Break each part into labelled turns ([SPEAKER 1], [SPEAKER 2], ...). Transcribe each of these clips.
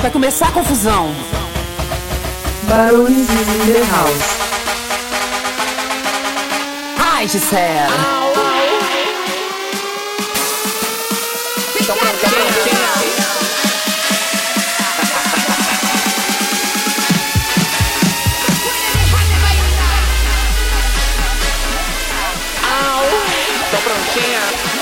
[SPEAKER 1] Vai começar a confusão.
[SPEAKER 2] Barões in the house.
[SPEAKER 1] Ai, Gisele. Au,
[SPEAKER 3] Estou prontinha.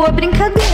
[SPEAKER 4] Acabou a brincadeira.